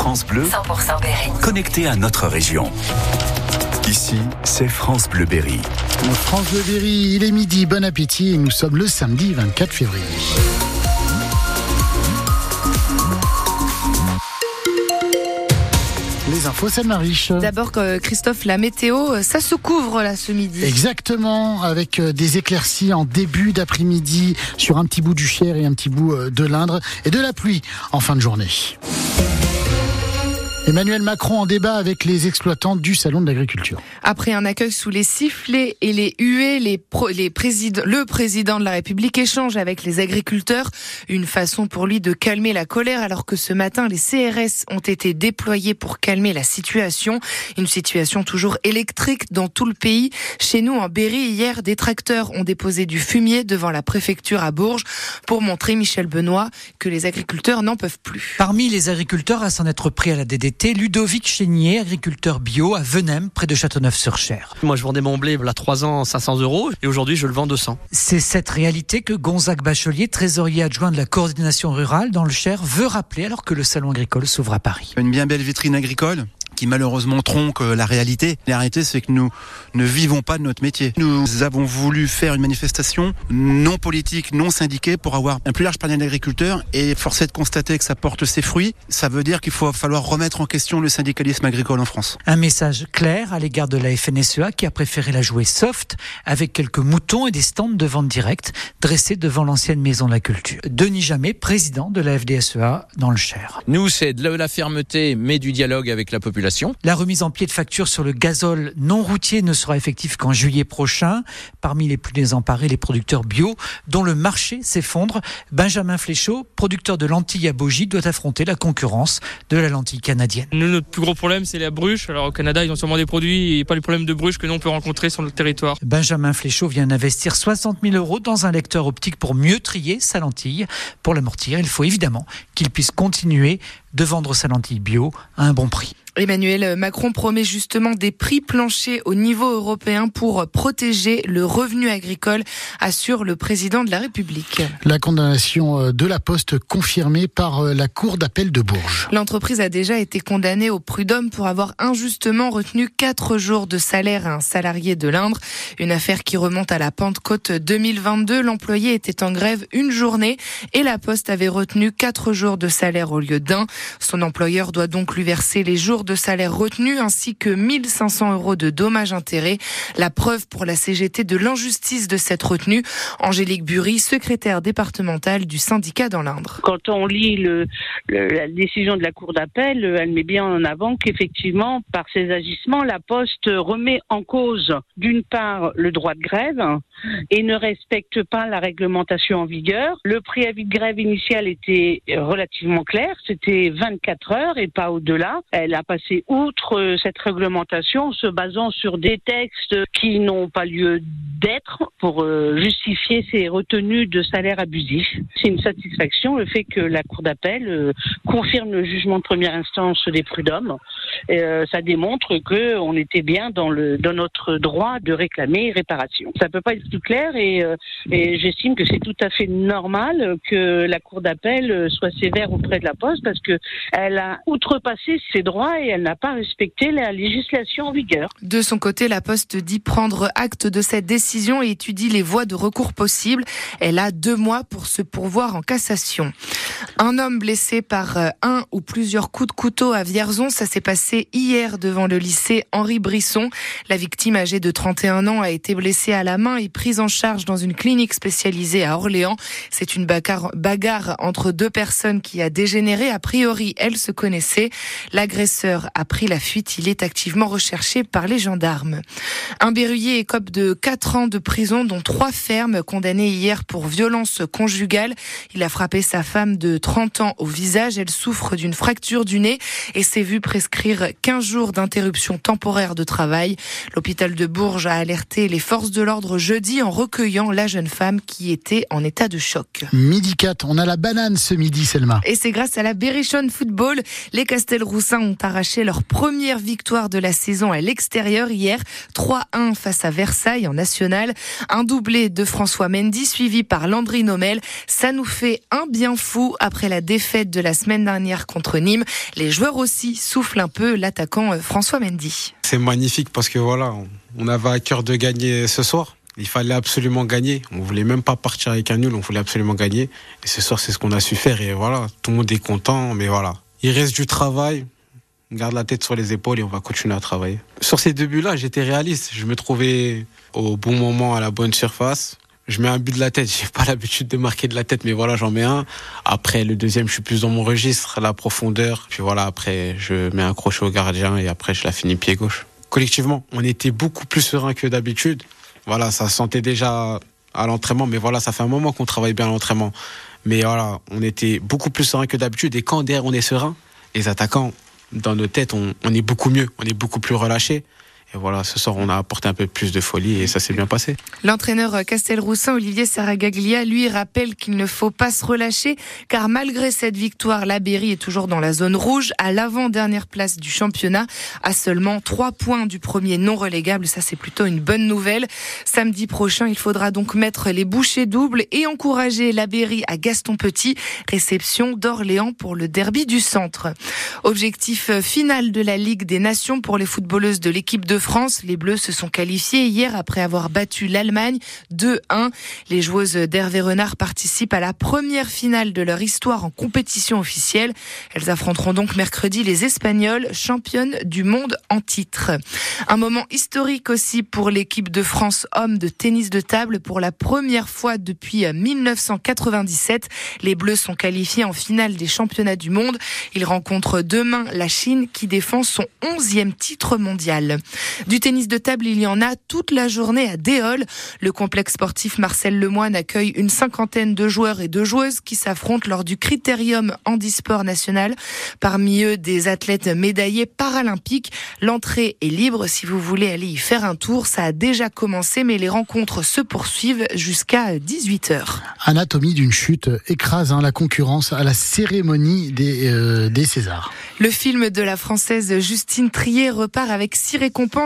France Bleu, 100% Berry. connecté à notre région. Ici, c'est France Bleu Berry. France Bleu Berry, il est midi, bon appétit et nous sommes le samedi 24 février. Les infos, c'est Mariche. D'abord, euh, Christophe, la météo, euh, ça se couvre là ce midi. Exactement, avec euh, des éclaircies en début d'après-midi sur un petit bout du Cher et un petit bout de l'Indre et de la pluie en fin de journée. Emmanuel Macron en débat avec les exploitants du Salon de l'agriculture. Après un accueil sous les sifflets et les huées, les pro- les présidents- le président de la République échange avec les agriculteurs. Une façon pour lui de calmer la colère alors que ce matin, les CRS ont été déployés pour calmer la situation. Une situation toujours électrique dans tout le pays. Chez nous, en Berry, hier, des tracteurs ont déposé du fumier devant la préfecture à Bourges pour montrer, Michel Benoît, que les agriculteurs n'en peuvent plus. Parmi les agriculteurs à s'en être pris à la DDT, Ludovic Chénier, agriculteur bio à Venem, près de Châteauneuf-sur-Cher. Moi, je vendais mon blé il y a 3 ans 500 euros et aujourd'hui, je le vends 200. C'est cette réalité que Gonzague Bachelier, trésorier adjoint de la coordination rurale dans le Cher, veut rappeler alors que le salon agricole s'ouvre à Paris. Une bien belle vitrine agricole? Qui malheureusement tronque euh, la réalité. La réalité, c'est que nous ne vivons pas de notre métier. Nous avons voulu faire une manifestation non politique, non syndiquée pour avoir un plus large panel d'agriculteurs et forcer de constater que ça porte ses fruits. Ça veut dire qu'il faut falloir remettre en question le syndicalisme agricole en France. Un message clair à l'égard de la FNSEA qui a préféré la jouer soft avec quelques moutons et des stands de vente directe dressés devant l'ancienne maison de la culture. Denis Jamet, président de la FDSEA dans le Cher. Nous, c'est de la fermeté, mais du dialogue avec la population. La remise en pied de facture sur le gazole non routier ne sera effective qu'en juillet prochain. Parmi les plus désemparés, les producteurs bio, dont le marché s'effondre. Benjamin Fléchaud, producteur de lentilles à Bogie, doit affronter la concurrence de la lentille canadienne. Nous, notre plus gros problème, c'est la bruche. Alors au Canada, ils ont sûrement des produits et pas les problèmes de bruche que nous on peut rencontrer sur notre territoire. Benjamin Fléchaud vient d'investir 60 000 euros dans un lecteur optique pour mieux trier sa lentille. Pour l'amortir, il faut évidemment qu'il puisse continuer de vendre sa lentille bio à un bon prix. Emmanuel Macron promet justement des prix planchers au niveau européen pour protéger le revenu agricole, assure le président de la République. La condamnation euh, de la Poste confirmée par euh, la Cour d'appel de Bourges. L'entreprise a déjà été condamnée au prud'homme pour avoir injustement retenu quatre jours de salaire à un salarié de l'Indre. Une affaire qui remonte à la Pentecôte 2022. L'employé était en grève une journée et la Poste avait retenu quatre jours de salaire au lieu d'un. Son employeur doit donc lui verser les jours de salaire retenus ainsi que 1500 euros de dommages intérêts. La preuve pour la CGT de l'injustice de cette retenue. Angélique Bury, secrétaire départementale du syndicat dans l'Indre. Quand on lit la décision de la Cour d'appel, elle met bien en avant qu'effectivement, par ces agissements, la Poste remet en cause, d'une part, le droit de grève et ne respecte pas la réglementation en vigueur. Le préavis de grève initial était relativement clair, c'était 24 heures et pas au-delà. Elle a passé outre euh, cette réglementation en se basant sur des textes qui n'ont pas lieu d'être pour euh, justifier ces retenues de salaire abusifs. C'est une satisfaction le fait que la Cour d'appel euh, confirme le jugement de première instance des prud'hommes. Ça démontre que on était bien dans le dans notre droit de réclamer réparation. Ça peut pas être plus clair et, et j'estime que c'est tout à fait normal que la Cour d'appel soit sévère auprès de la Poste parce que elle a outrepassé ses droits et elle n'a pas respecté la législation en vigueur. De son côté, la Poste dit prendre acte de cette décision et étudie les voies de recours possibles. Elle a deux mois pour se pourvoir en cassation. Un homme blessé par euh, un ou plusieurs coups de couteau à Vierzon, ça s'est passé hier devant le lycée Henri Brisson. La victime âgée de 31 ans a été blessée à la main et prise en charge dans une clinique spécialisée à Orléans. C'est une bagarre, entre deux personnes qui a dégénéré. A priori, elles se connaissaient. L'agresseur a pris la fuite. Il est activement recherché par les gendarmes. Un berruyer écope de 4 ans de prison, dont trois fermes, condamné hier pour violence conjugale. Il a frappé sa femme de 30 ans au visage. Elle souffre d'une fracture du nez et s'est vue prescrire 15 jours d'interruption temporaire de travail. L'hôpital de Bourges a alerté les forces de l'ordre jeudi en recueillant la jeune femme qui était en état de choc. Midi 4, on a la banane ce midi, Selma. Et c'est grâce à la Berrichonne Football, les Castelroussins ont arraché arraché leur première victoire de la saison à l'extérieur hier, 3-1 face à Versailles en national. Un doublé de François Mendy suivi par Landry Nomel. Ça nous fait un bien fou après la défaite de la semaine dernière contre Nîmes. Les joueurs aussi soufflent un peu l'attaquant euh, François Mendy. C'est magnifique parce que voilà, on avait à cœur de gagner ce soir. Il fallait absolument gagner. On voulait même pas partir avec un nul, on voulait absolument gagner. Et ce soir, c'est ce qu'on a su faire. Et voilà, tout le monde est content, mais voilà. Il reste du travail. On garde la tête sur les épaules et on va continuer à travailler. Sur ces deux buts-là, j'étais réaliste. Je me trouvais au bon moment à la bonne surface. Je mets un but de la tête. J'ai pas l'habitude de marquer de la tête, mais voilà, j'en mets un. Après, le deuxième, je suis plus dans mon registre, la profondeur. Puis voilà, après, je mets un crochet au gardien et après, je la finis pied gauche. Collectivement, on était beaucoup plus serein que d'habitude. Voilà, ça sentait déjà à l'entraînement, mais voilà, ça fait un moment qu'on travaille bien à l'entraînement. Mais voilà, on était beaucoup plus serein que d'habitude. Et quand derrière on est serein, les attaquants, dans nos têtes, on, est beaucoup mieux, on est beaucoup plus relâché. Et voilà, ce soir, on a apporté un peu plus de folie et ça s'est bien passé. L'entraîneur Castelroussin, Olivier Saragaglia, lui rappelle qu'il ne faut pas se relâcher car malgré cette victoire, la Berry est toujours dans la zone rouge à l'avant-dernière place du championnat à seulement trois points du premier non relégable. Ça, c'est plutôt une bonne nouvelle. Samedi prochain, il faudra donc mettre les bouchées doubles et encourager la Berry à Gaston Petit. Réception d'Orléans pour le derby du centre. Objectif final de la Ligue des Nations pour les footballeuses de l'équipe de France. Les Bleus se sont qualifiés hier après avoir battu l'Allemagne 2-1. Les joueuses d'Hervé Renard participent à la première finale de leur histoire en compétition officielle. Elles affronteront donc mercredi les Espagnols, championnes du monde en titre. Un moment historique aussi pour l'équipe de France hommes de tennis de table. Pour la première fois depuis 1997, les Bleus sont qualifiés en finale des championnats du monde. Ils rencontrent demain la Chine qui défend son onzième titre mondial. Du tennis de table, il y en a toute la journée à Déol. Le complexe sportif Marcel Lemoine accueille une cinquantaine de joueurs et de joueuses qui s'affrontent lors du Critérium Handisport National. Parmi eux, des athlètes médaillés paralympiques. L'entrée est libre si vous voulez aller y faire un tour. Ça a déjà commencé, mais les rencontres se poursuivent jusqu'à 18h. Anatomie d'une chute écrase hein, la concurrence à la cérémonie des, euh, des Césars. Le film de la française Justine Trier repart avec six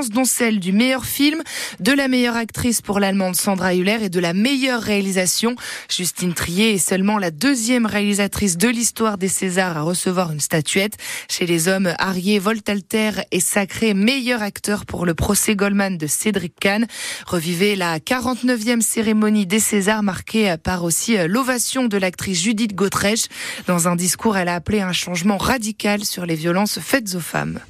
dont celle du meilleur film, de la meilleure actrice pour l'allemande Sandra Hüller et de la meilleure réalisation. Justine Trier est seulement la deuxième réalisatrice de l'histoire des Césars à recevoir une statuette. Chez les hommes, Arié Voltalter est sacré meilleur acteur pour le procès Goldman de Cédric Kahn. Revivez la 49e cérémonie des Césars marquée par aussi l'ovation de l'actrice Judith Godrèche. Dans un discours, elle a appelé un changement radical sur les violences faites aux femmes.